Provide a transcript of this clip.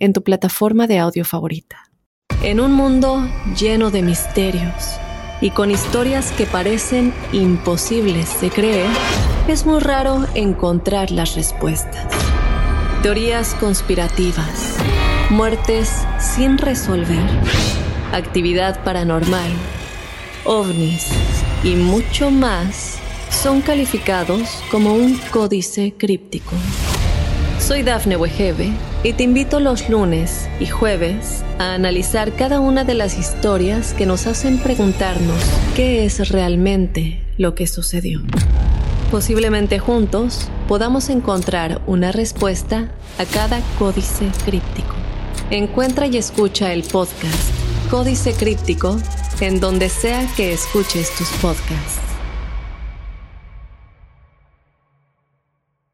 en tu plataforma de audio favorita. En un mundo lleno de misterios y con historias que parecen imposibles de creer, es muy raro encontrar las respuestas. Teorías conspirativas, muertes sin resolver, actividad paranormal, ovnis y mucho más son calificados como un códice críptico. Soy Dafne Wegebe y te invito los lunes y jueves a analizar cada una de las historias que nos hacen preguntarnos qué es realmente lo que sucedió. Posiblemente juntos podamos encontrar una respuesta a cada códice críptico. Encuentra y escucha el podcast Códice Críptico en donde sea que escuches tus podcasts.